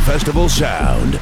Festival sound.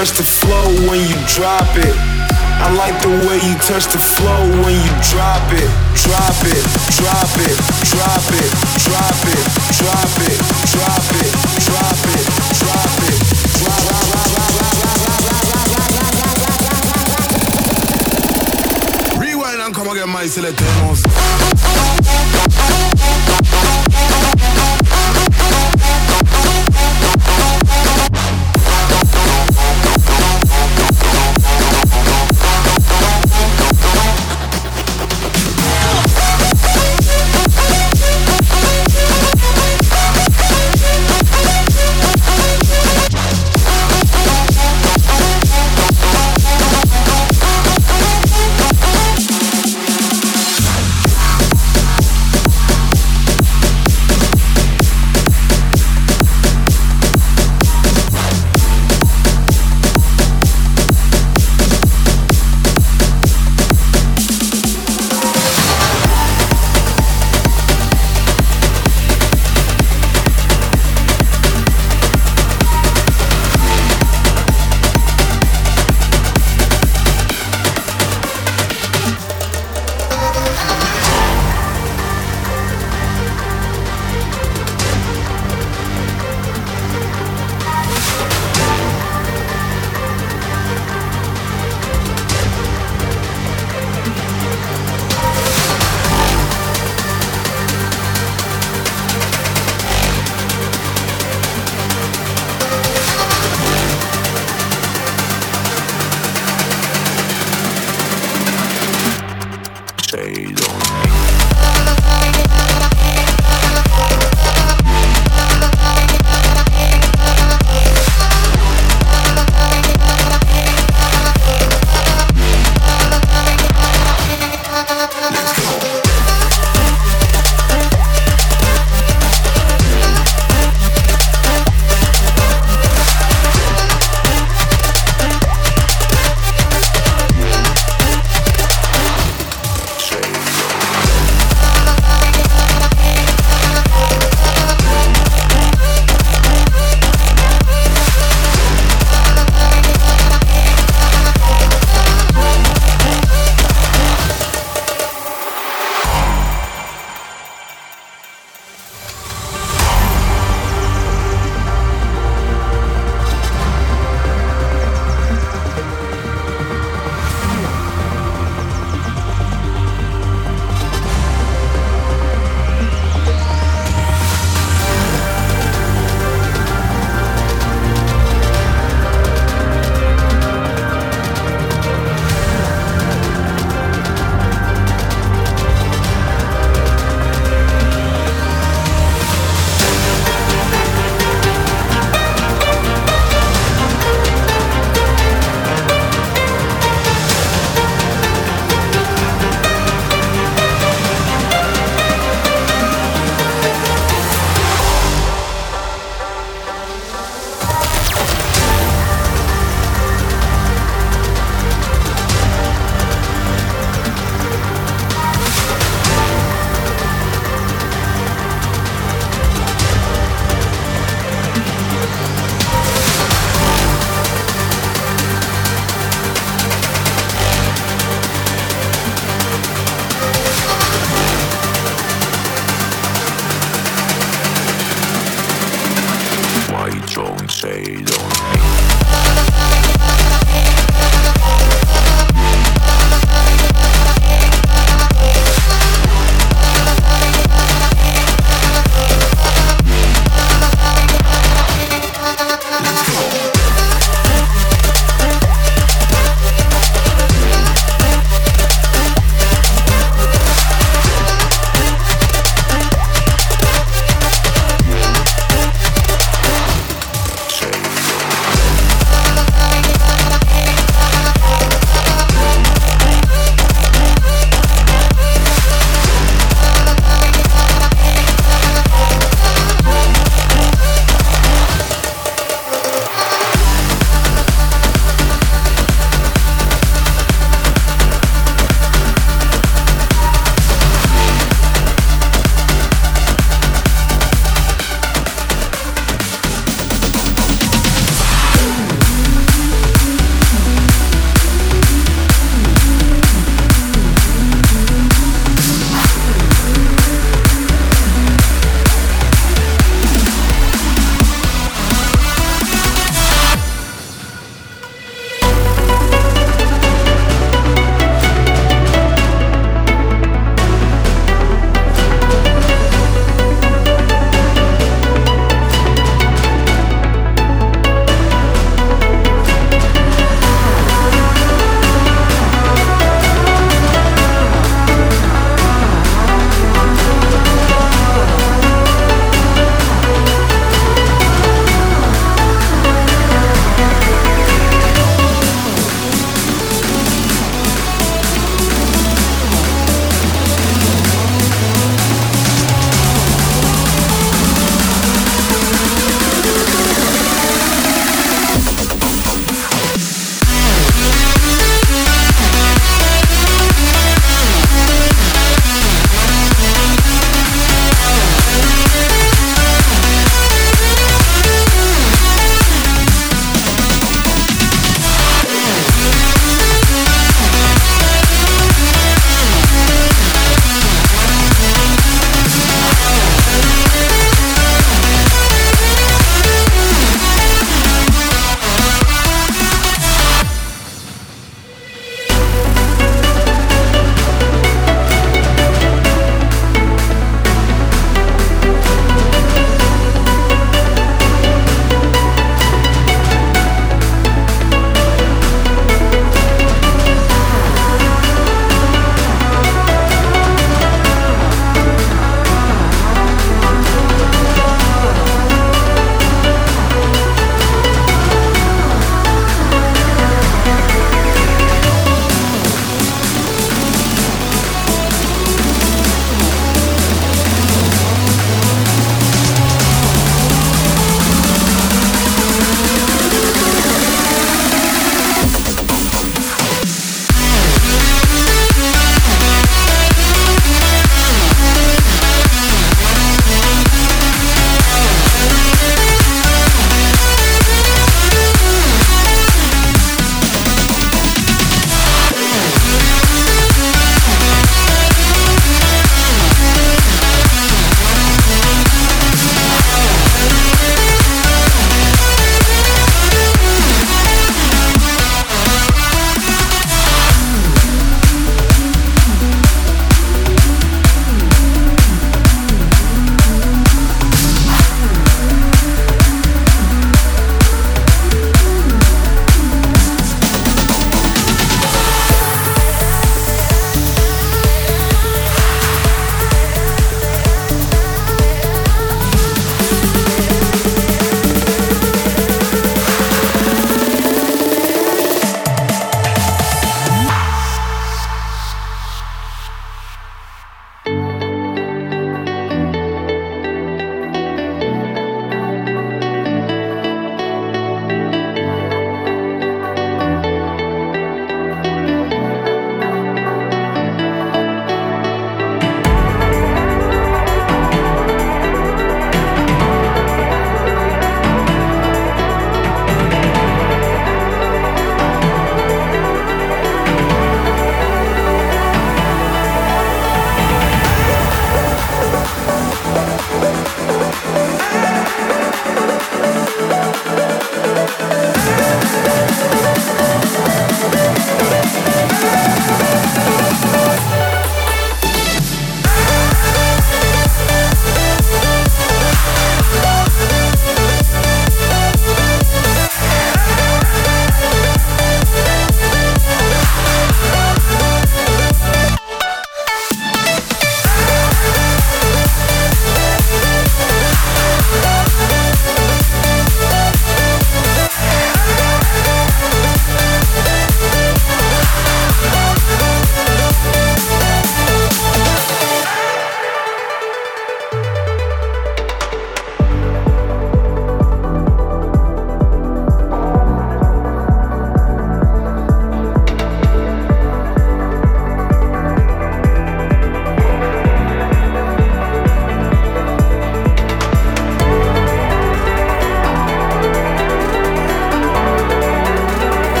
Touch the flow when you drop it. I like the way you touch the flow when you drop it, drop it, drop it, drop it, drop it, drop it, drop it, drop it, drop it, drop it. Rewind and come again, my selectemos.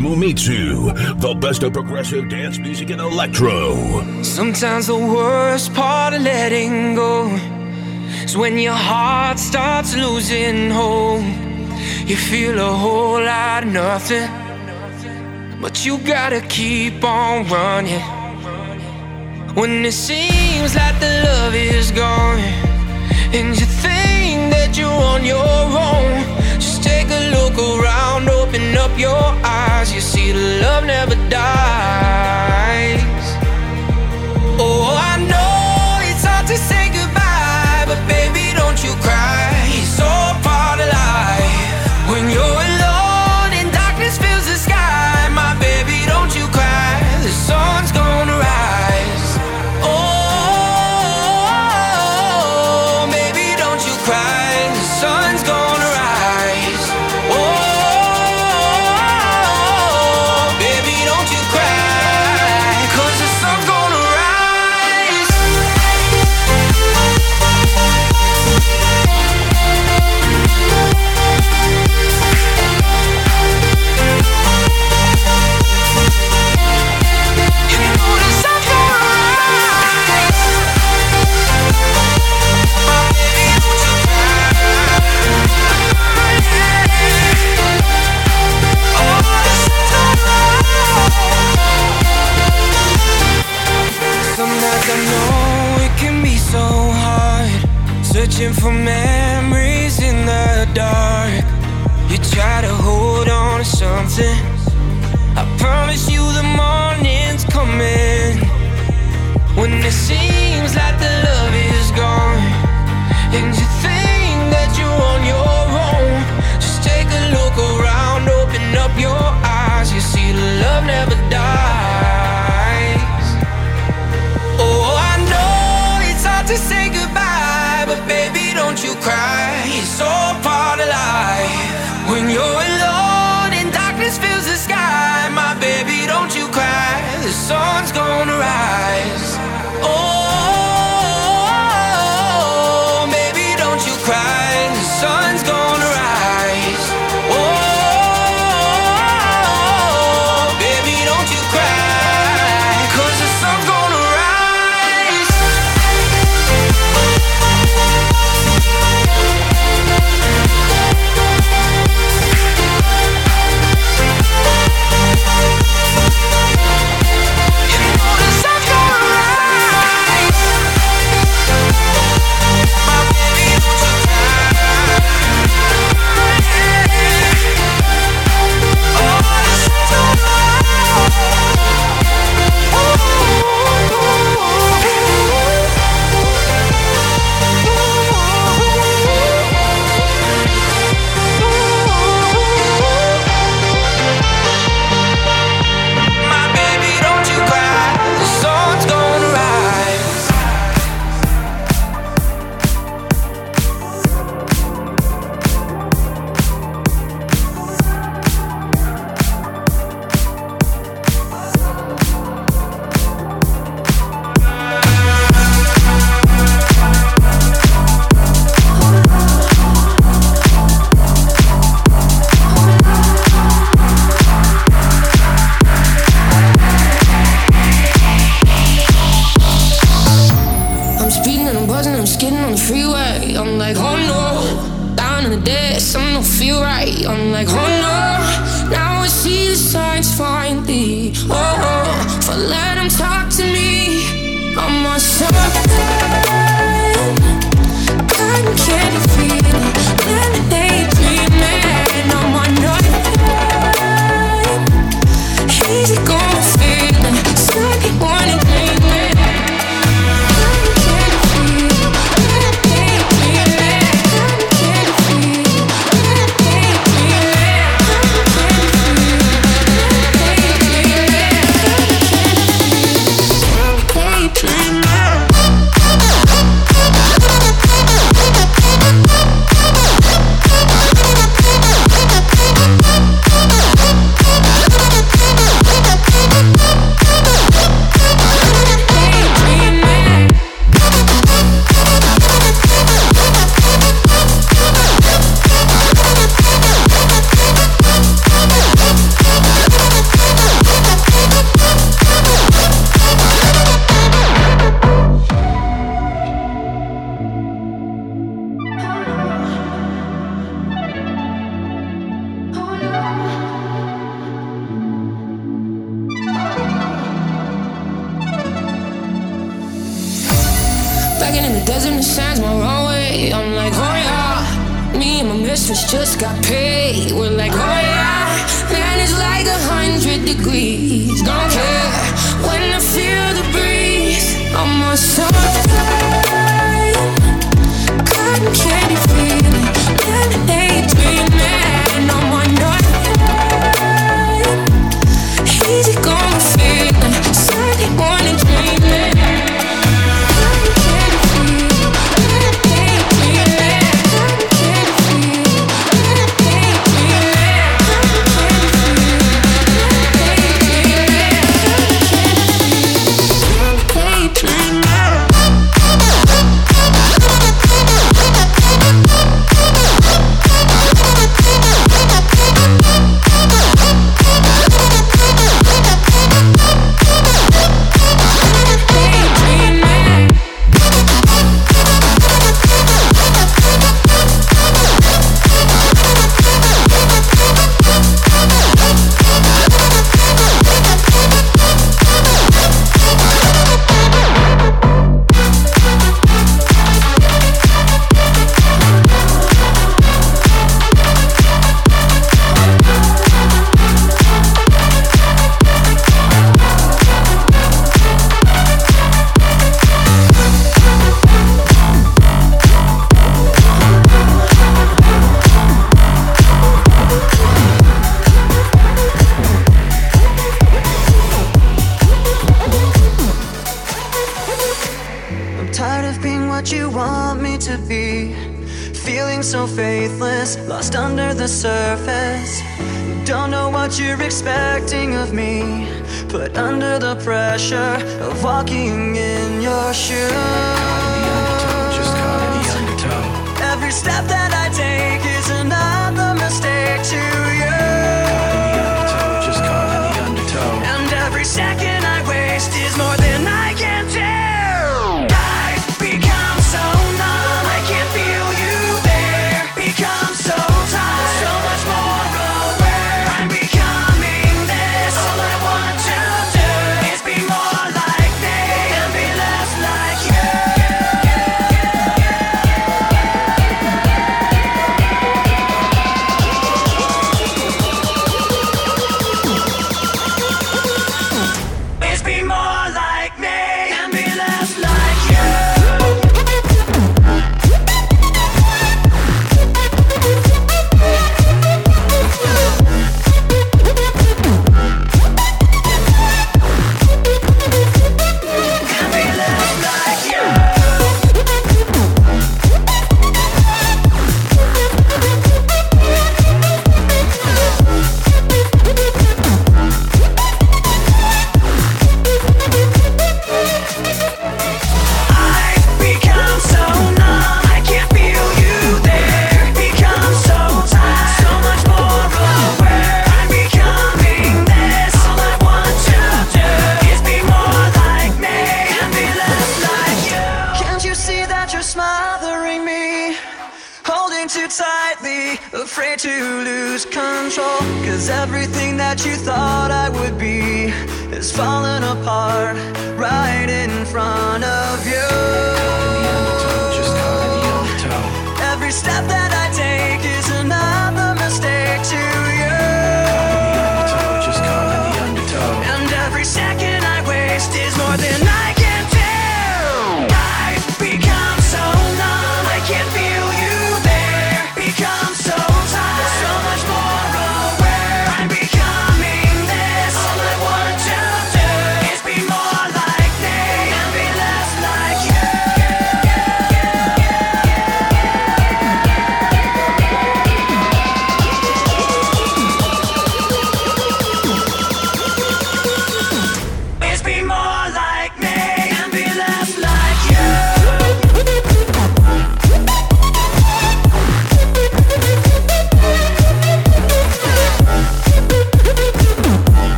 Mumitsu, the best of progressive dance music and electro. Sometimes the worst part of letting go is when your heart starts losing hope. You feel a whole lot of nothing, but you gotta keep on running. When it seems like the love is gone, and you think that you're on your own, just take a look around, open up your eyes see the love never die.